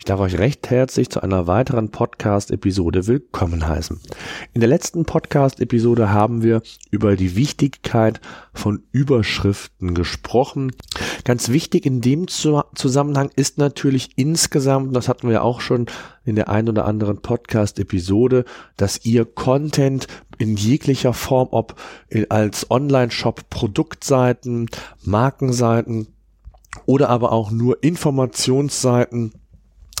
Ich darf euch recht herzlich zu einer weiteren Podcast-Episode willkommen heißen. In der letzten Podcast-Episode haben wir über die Wichtigkeit von Überschriften gesprochen. Ganz wichtig in dem Zusammenhang ist natürlich insgesamt, das hatten wir auch schon in der ein oder anderen Podcast-Episode, dass ihr Content in jeglicher Form, ob als Online-Shop, Produktseiten, Markenseiten oder aber auch nur Informationsseiten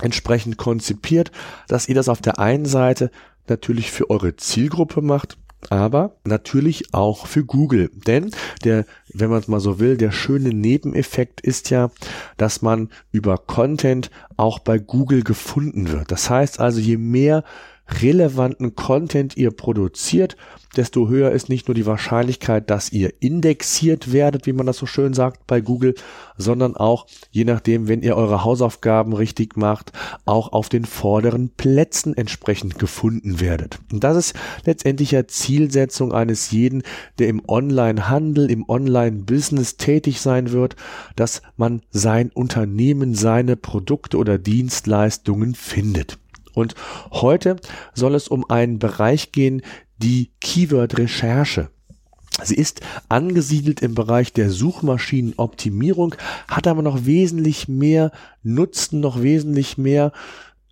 entsprechend konzipiert, dass ihr das auf der einen Seite natürlich für eure Zielgruppe macht, aber natürlich auch für Google. Denn der, wenn man es mal so will, der schöne Nebeneffekt ist ja, dass man über Content auch bei Google gefunden wird. Das heißt also, je mehr relevanten Content ihr produziert, desto höher ist nicht nur die Wahrscheinlichkeit, dass ihr indexiert werdet, wie man das so schön sagt bei Google, sondern auch, je nachdem, wenn ihr eure Hausaufgaben richtig macht, auch auf den vorderen Plätzen entsprechend gefunden werdet. Und das ist letztendlich ja Zielsetzung eines jeden, der im Online-Handel, im Online-Business tätig sein wird, dass man sein Unternehmen, seine Produkte oder Dienstleistungen findet. Und heute soll es um einen Bereich gehen, die Keyword-Recherche. Sie ist angesiedelt im Bereich der Suchmaschinenoptimierung, hat aber noch wesentlich mehr Nutzen, noch wesentlich mehr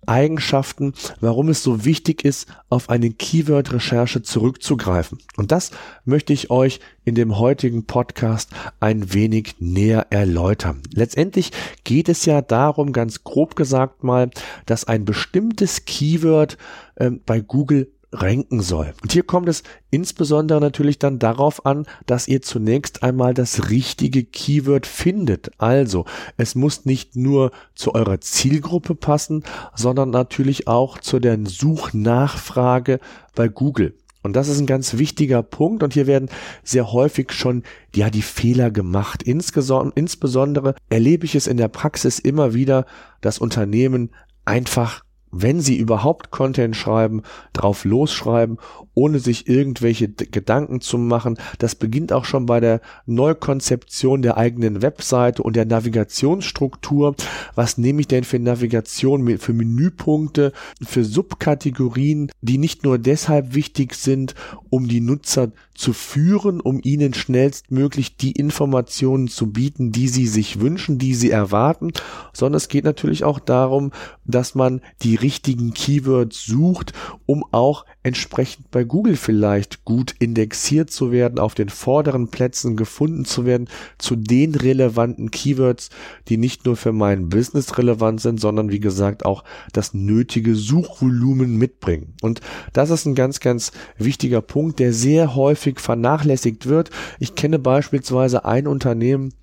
Eigenschaften, warum es so wichtig ist, auf eine Keyword-Recherche zurückzugreifen. Und das möchte ich euch in dem heutigen Podcast ein wenig näher erläutern. Letztendlich geht es ja darum, ganz grob gesagt mal, dass ein bestimmtes Keyword äh, bei Google ranken soll. Und hier kommt es insbesondere natürlich dann darauf an, dass ihr zunächst einmal das richtige Keyword findet. Also, es muss nicht nur zu eurer Zielgruppe passen, sondern natürlich auch zu der Suchnachfrage bei Google. Und das ist ein ganz wichtiger Punkt und hier werden sehr häufig schon ja die Fehler gemacht. Insbesondere erlebe ich es in der Praxis immer wieder, dass Unternehmen einfach wenn sie überhaupt Content schreiben, drauf losschreiben, ohne sich irgendwelche Gedanken zu machen. Das beginnt auch schon bei der Neukonzeption der eigenen Webseite und der Navigationsstruktur. Was nehme ich denn für Navigation, für Menüpunkte, für Subkategorien, die nicht nur deshalb wichtig sind, um die Nutzer zu führen, um ihnen schnellstmöglich die Informationen zu bieten, die sie sich wünschen, die sie erwarten, sondern es geht natürlich auch darum, dass man die richtigen Keywords sucht, um auch entsprechend bei Google vielleicht gut indexiert zu werden, auf den vorderen Plätzen gefunden zu werden, zu den relevanten Keywords, die nicht nur für mein Business relevant sind, sondern wie gesagt auch das nötige Suchvolumen mitbringen. Und das ist ein ganz, ganz wichtiger Punkt, der sehr häufig vernachlässigt wird. Ich kenne beispielsweise ein Unternehmen,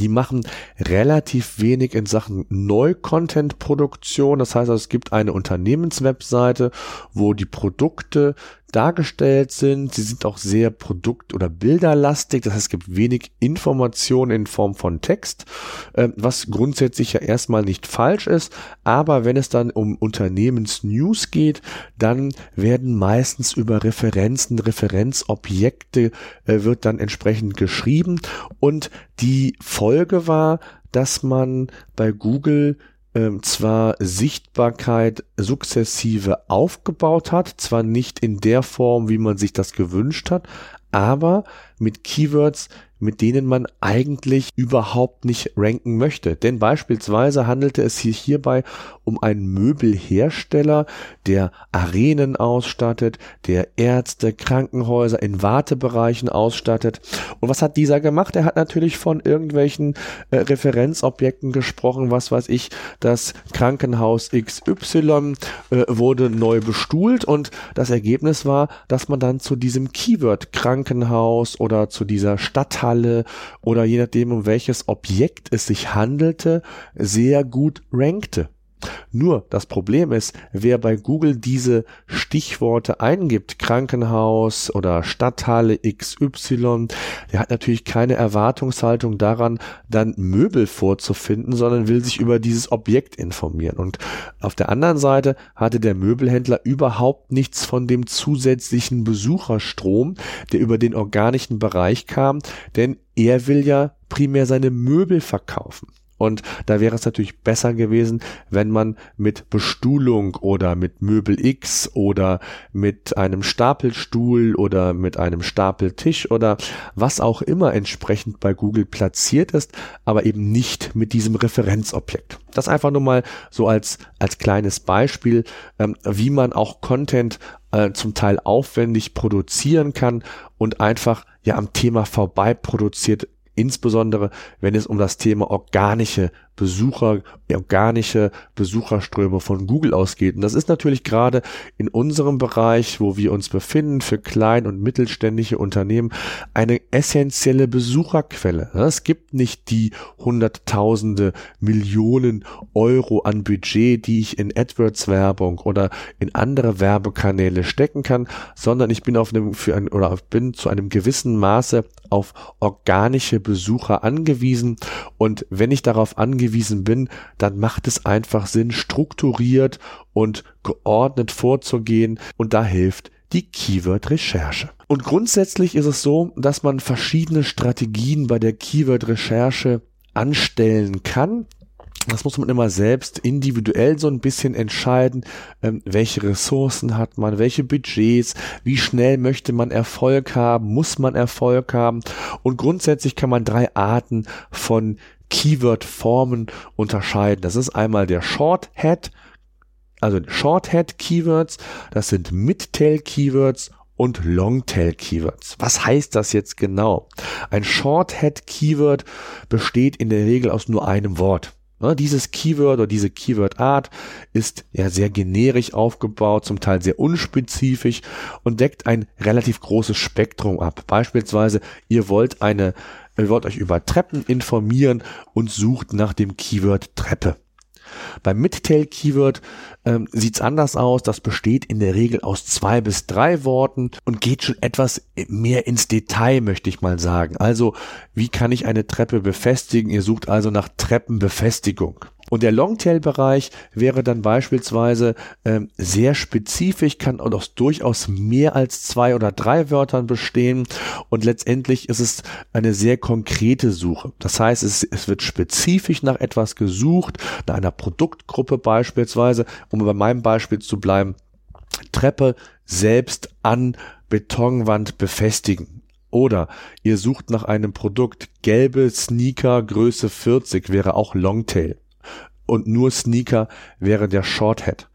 die machen relativ wenig in Sachen Neu-Content-Produktion. Das heißt, es gibt eine Unternehmenswebseite, wo die Produkte dargestellt sind. Sie sind auch sehr produkt- oder bilderlastig. Das heißt, es gibt wenig Informationen in Form von Text, äh, was grundsätzlich ja erstmal nicht falsch ist. Aber wenn es dann um Unternehmensnews geht, dann werden meistens über Referenzen, Referenzobjekte äh, wird dann entsprechend geschrieben. Und die Folge war, dass man bei Google ähm, zwar Sichtbarkeit sukzessive aufgebaut hat, zwar nicht in der Form, wie man sich das gewünscht hat, aber mit Keywords, mit denen man eigentlich überhaupt nicht ranken möchte. Denn beispielsweise handelte es sich hierbei um einen Möbelhersteller, der Arenen ausstattet, der Ärzte, Krankenhäuser in Wartebereichen ausstattet. Und was hat dieser gemacht? Er hat natürlich von irgendwelchen äh, Referenzobjekten gesprochen, was weiß ich, das Krankenhaus XY äh, wurde neu bestuhlt und das Ergebnis war, dass man dann zu diesem Keyword Krankenhaus oder zu dieser Stadthalle oder je nachdem, um welches Objekt es sich handelte, sehr gut rankte. Nur das Problem ist, wer bei Google diese Stichworte eingibt, Krankenhaus oder Stadthalle XY, der hat natürlich keine Erwartungshaltung daran, dann Möbel vorzufinden, sondern will sich über dieses Objekt informieren. Und auf der anderen Seite hatte der Möbelhändler überhaupt nichts von dem zusätzlichen Besucherstrom, der über den organischen Bereich kam, denn er will ja primär seine Möbel verkaufen. Und da wäre es natürlich besser gewesen, wenn man mit Bestuhlung oder mit Möbel X oder mit einem Stapelstuhl oder mit einem Stapeltisch oder was auch immer entsprechend bei Google platziert ist, aber eben nicht mit diesem Referenzobjekt. Das einfach nur mal so als, als kleines Beispiel, ähm, wie man auch Content äh, zum Teil aufwendig produzieren kann und einfach ja am Thema vorbei produziert insbesondere wenn es um das Thema organische Besucher, organische Besucherströme von Google ausgeht. Und das ist natürlich gerade in unserem Bereich, wo wir uns befinden, für klein- und mittelständische Unternehmen eine essentielle Besucherquelle. Es gibt nicht die Hunderttausende, Millionen Euro an Budget, die ich in AdWords-Werbung oder in andere Werbekanäle stecken kann, sondern ich bin auf einem, für ein, oder bin zu einem gewissen Maße auf organische Besucher angewiesen. Und wenn ich darauf angewiesen bin, dann macht es einfach Sinn, strukturiert und geordnet vorzugehen. Und da hilft die Keyword-Recherche. Und grundsätzlich ist es so, dass man verschiedene Strategien bei der Keyword-Recherche anstellen kann das muss man immer selbst individuell so ein bisschen entscheiden, ähm, welche Ressourcen hat man, welche Budgets, wie schnell möchte man Erfolg haben, muss man Erfolg haben. Und grundsätzlich kann man drei Arten von Keyword-Formen unterscheiden. Das ist einmal der Shorthead, also Shorthead-Keywords, das sind Midtail-Keywords und Longtail-Keywords. Was heißt das jetzt genau? Ein Shorthead-Keyword besteht in der Regel aus nur einem Wort. Dieses Keyword oder diese Keyword-Art ist ja sehr generisch aufgebaut, zum Teil sehr unspezifisch und deckt ein relativ großes Spektrum ab. Beispielsweise, ihr wollt eine, ihr wollt euch über Treppen informieren und sucht nach dem Keyword Treppe. Beim Midtail-Keyword ähm, sieht es anders aus. Das besteht in der Regel aus zwei bis drei Worten und geht schon etwas mehr ins Detail, möchte ich mal sagen. Also, wie kann ich eine Treppe befestigen? Ihr sucht also nach Treppenbefestigung. Und der Longtail-Bereich wäre dann beispielsweise ähm, sehr spezifisch, kann auch durchaus mehr als zwei oder drei Wörtern bestehen. Und letztendlich ist es eine sehr konkrete Suche. Das heißt, es, es wird spezifisch nach etwas gesucht, nach einer Produktgruppe beispielsweise, um bei meinem Beispiel zu bleiben. Treppe selbst an Betonwand befestigen. Oder ihr sucht nach einem Produkt gelbe Sneaker Größe 40 wäre auch Longtail und nur Sneaker wäre der Shorthead.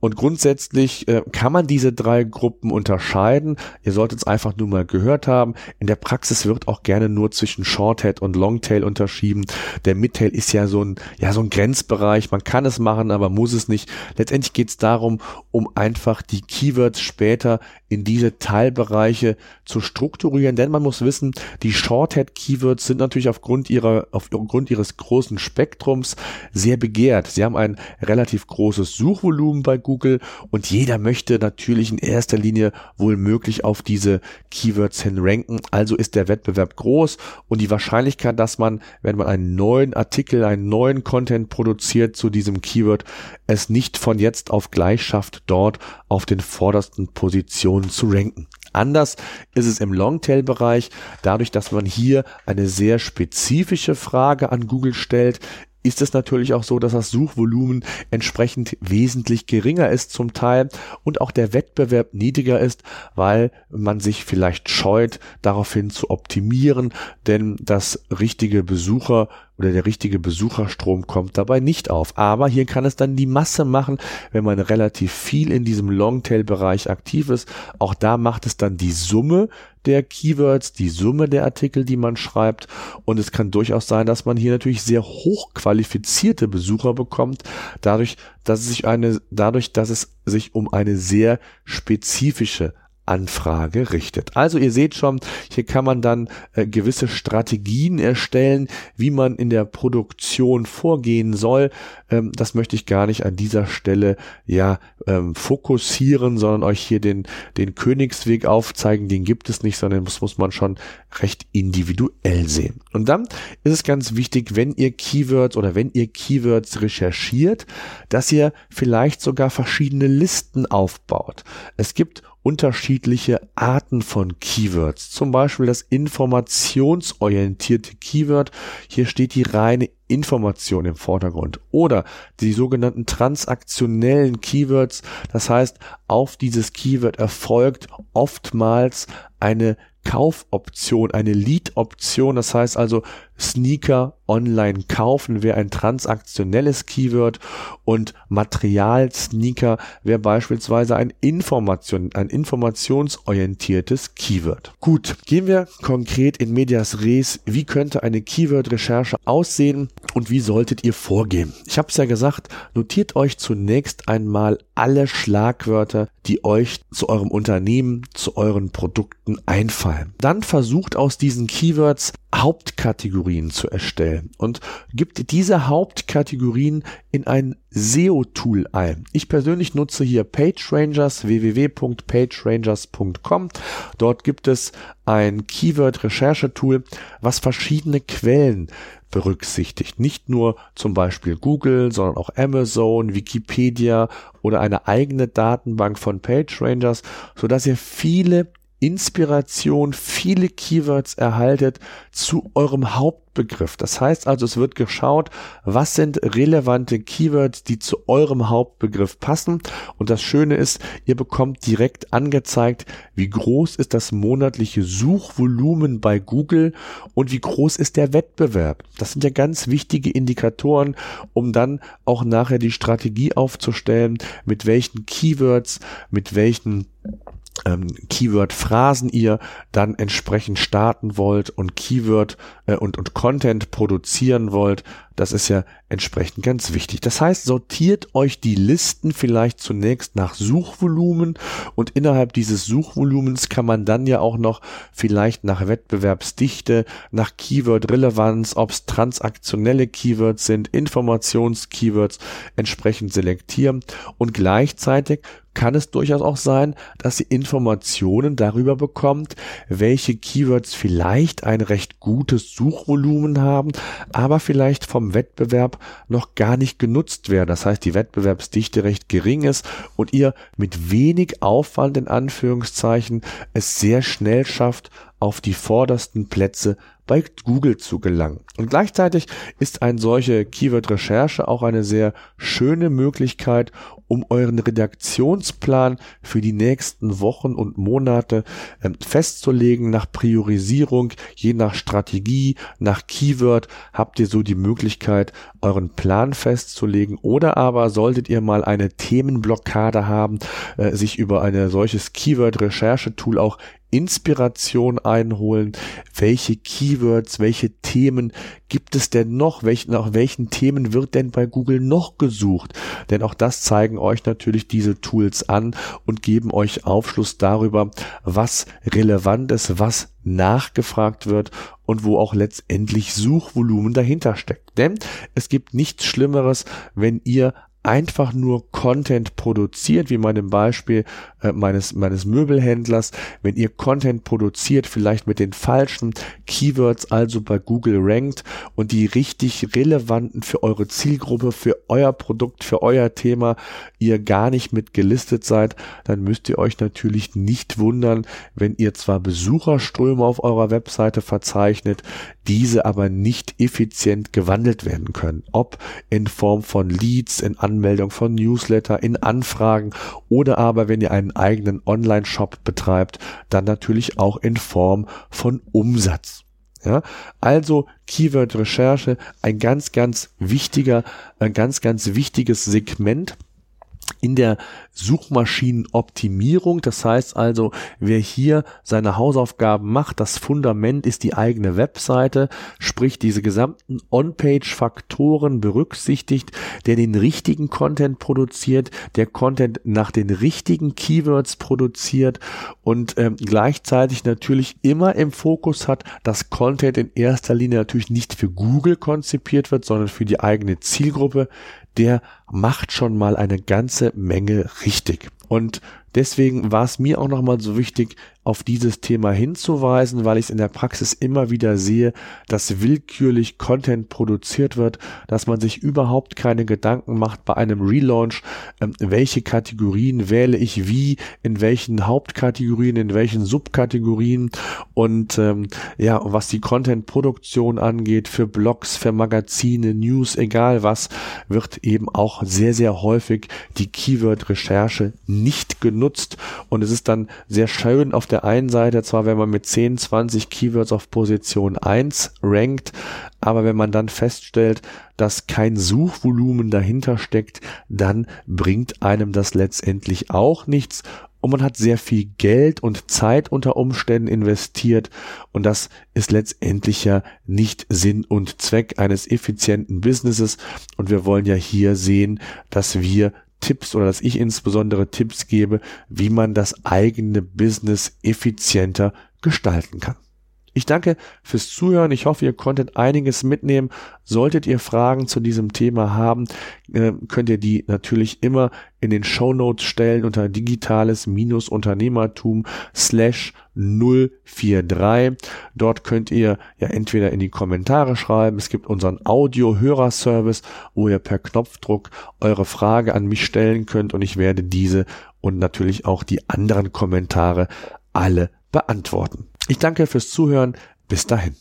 Und grundsätzlich äh, kann man diese drei Gruppen unterscheiden. Ihr solltet es einfach nur mal gehört haben. In der Praxis wird auch gerne nur zwischen Shorthead und Longtail unterschieden. Der Midtail ist ja so ein, ja, so ein Grenzbereich. Man kann es machen, aber muss es nicht. Letztendlich geht es darum, um einfach die Keywords später in diese Teilbereiche zu strukturieren. Denn man muss wissen, die Shorthead-Keywords sind natürlich aufgrund ihrer, aufgrund ihres großen Spektrums sehr begehrt. Sie haben ein relativ großes Suchvolumen bei Google und jeder möchte natürlich in erster Linie wohl möglich auf diese Keywords hin ranken. Also ist der Wettbewerb groß und die Wahrscheinlichkeit, dass man, wenn man einen neuen Artikel, einen neuen Content produziert zu diesem Keyword, es nicht von jetzt auf gleich schafft, dort auf den vordersten Positionen zu ranken. Anders ist es im Longtail-Bereich, dadurch, dass man hier eine sehr spezifische Frage an Google stellt, ist es natürlich auch so, dass das Suchvolumen entsprechend wesentlich geringer ist zum Teil und auch der Wettbewerb niedriger ist, weil man sich vielleicht scheut, daraufhin zu optimieren, denn das richtige Besucher oder der richtige Besucherstrom kommt dabei nicht auf. Aber hier kann es dann die Masse machen, wenn man relativ viel in diesem Longtail-Bereich aktiv ist. Auch da macht es dann die Summe der Keywords, die Summe der Artikel, die man schreibt. Und es kann durchaus sein, dass man hier natürlich sehr hochqualifizierte Besucher bekommt, dadurch, dass es sich eine, dadurch, dass es sich um eine sehr spezifische Anfrage richtet. Also ihr seht schon, hier kann man dann äh, gewisse Strategien erstellen, wie man in der Produktion vorgehen soll. Ähm, das möchte ich gar nicht an dieser Stelle ja ähm, fokussieren, sondern euch hier den, den Königsweg aufzeigen. Den gibt es nicht, sondern das muss man schon recht individuell sehen. Und dann ist es ganz wichtig, wenn ihr Keywords oder wenn ihr Keywords recherchiert, dass ihr vielleicht sogar verschiedene Listen aufbaut. Es gibt unterschiedliche Arten von Keywords. Zum Beispiel das informationsorientierte Keyword. Hier steht die reine Information im Vordergrund. Oder die sogenannten transaktionellen Keywords. Das heißt, auf dieses Keyword erfolgt oftmals eine Kaufoption, eine Lead-Option. Das heißt also, Sneaker online kaufen wäre ein transaktionelles Keyword und Material Sneaker wäre beispielsweise ein Information, ein informationsorientiertes Keyword. Gut, gehen wir konkret in Medias Res. Wie könnte eine Keyword-Recherche aussehen und wie solltet ihr vorgehen? Ich habe es ja gesagt, notiert euch zunächst einmal alle Schlagwörter, die euch zu eurem Unternehmen, zu euren Produkten einfallen. Dann versucht aus diesen Keywords Hauptkategorien zu erstellen und gibt diese Hauptkategorien in ein SEO-Tool ein. Ich persönlich nutze hier PageRangers, www.pagerangers.com. Dort gibt es ein Keyword-Recherche-Tool, was verschiedene Quellen berücksichtigt. Nicht nur zum Beispiel Google, sondern auch Amazon, Wikipedia oder eine eigene Datenbank von PageRangers, so dass ihr viele Inspiration, viele Keywords erhaltet zu eurem Hauptbegriff. Das heißt also, es wird geschaut, was sind relevante Keywords, die zu eurem Hauptbegriff passen. Und das Schöne ist, ihr bekommt direkt angezeigt, wie groß ist das monatliche Suchvolumen bei Google und wie groß ist der Wettbewerb. Das sind ja ganz wichtige Indikatoren, um dann auch nachher die Strategie aufzustellen, mit welchen Keywords, mit welchen ähm, Keyword-Phrasen ihr dann entsprechend starten wollt und Keyword äh, und, und Content produzieren wollt, das ist ja entsprechend ganz wichtig. Das heißt, sortiert euch die Listen vielleicht zunächst nach Suchvolumen und innerhalb dieses Suchvolumens kann man dann ja auch noch vielleicht nach Wettbewerbsdichte, nach Keyword-Relevanz, ob es transaktionelle Keywords sind, Informations-Keywords entsprechend selektieren und gleichzeitig kann es durchaus auch sein, dass ihr Informationen darüber bekommt, welche Keywords vielleicht ein recht gutes Suchvolumen haben, aber vielleicht vom Wettbewerb noch gar nicht genutzt werden. Das heißt, die Wettbewerbsdichte recht gering ist und ihr mit wenig Aufwand in Anführungszeichen es sehr schnell schafft, auf die vordersten Plätze bei Google zu gelangen. Und gleichzeitig ist eine solche Keyword-Recherche auch eine sehr schöne Möglichkeit, um euren Redaktionsplan für die nächsten Wochen und Monate ähm, festzulegen. Nach Priorisierung, je nach Strategie, nach Keyword habt ihr so die Möglichkeit, euren Plan festzulegen. Oder aber solltet ihr mal eine Themenblockade haben, äh, sich über eine solches Keyword-Recherche-Tool auch Inspiration einholen. Welche Keywords, welche Themen gibt es denn noch? Welch, nach welchen Themen wird denn bei Google noch gesucht? Denn auch das zeigen euch natürlich diese Tools an und geben euch Aufschluss darüber, was relevant ist, was nachgefragt wird und wo auch letztendlich Suchvolumen dahinter steckt. Denn es gibt nichts Schlimmeres, wenn ihr einfach nur Content produziert, wie meinem Beispiel äh, meines, meines Möbelhändlers. Wenn ihr Content produziert, vielleicht mit den falschen Keywords, also bei Google rankt und die richtig relevanten für eure Zielgruppe, für euer Produkt, für euer Thema, ihr gar nicht mit gelistet seid, dann müsst ihr euch natürlich nicht wundern, wenn ihr zwar Besucherströme auf eurer Webseite verzeichnet, diese aber nicht effizient gewandelt werden können. Ob in Form von Leads, in Anmeldung von Newsletter, in Anfragen oder aber wenn ihr einen eigenen Online-Shop betreibt, dann natürlich auch in Form von Umsatz. Ja, also Keyword-Recherche, ein ganz, ganz wichtiger, ein ganz, ganz wichtiges Segment in der Suchmaschinenoptimierung. Das heißt also, wer hier seine Hausaufgaben macht, das Fundament ist die eigene Webseite, sprich diese gesamten On-Page-Faktoren berücksichtigt, der den richtigen Content produziert, der Content nach den richtigen Keywords produziert und ähm, gleichzeitig natürlich immer im Fokus hat, dass Content in erster Linie natürlich nicht für Google konzipiert wird, sondern für die eigene Zielgruppe, der macht schon mal eine ganze Menge richtig. Und deswegen war es mir auch nochmal so wichtig, auf dieses Thema hinzuweisen, weil ich es in der Praxis immer wieder sehe, dass willkürlich Content produziert wird, dass man sich überhaupt keine Gedanken macht bei einem Relaunch, ähm, welche Kategorien wähle ich wie, in welchen Hauptkategorien, in welchen Subkategorien und ähm, ja, was die Content-Produktion angeht, für Blogs, für Magazine, News, egal was, wird eben auch sehr, sehr häufig die Keyword-Recherche nicht genutzt und es ist dann sehr schön auf der der einen Seite zwar, wenn man mit 10, 20 Keywords auf Position 1 rankt, aber wenn man dann feststellt, dass kein Suchvolumen dahinter steckt, dann bringt einem das letztendlich auch nichts. Und man hat sehr viel Geld und Zeit unter Umständen investiert. Und das ist letztendlich ja nicht Sinn und Zweck eines effizienten Businesses. Und wir wollen ja hier sehen, dass wir Tipps oder dass ich insbesondere Tipps gebe, wie man das eigene Business effizienter gestalten kann. Ich danke fürs Zuhören. Ich hoffe, ihr konntet einiges mitnehmen. Solltet ihr Fragen zu diesem Thema haben, äh, könnt ihr die natürlich immer in den Show Notes stellen unter digitales-unternehmertum slash 043. Dort könnt ihr ja entweder in die Kommentare schreiben. Es gibt unseren Audio-Hörerservice, wo ihr per Knopfdruck eure Frage an mich stellen könnt und ich werde diese und natürlich auch die anderen Kommentare alle beantworten. Ich danke fürs Zuhören. Bis dahin.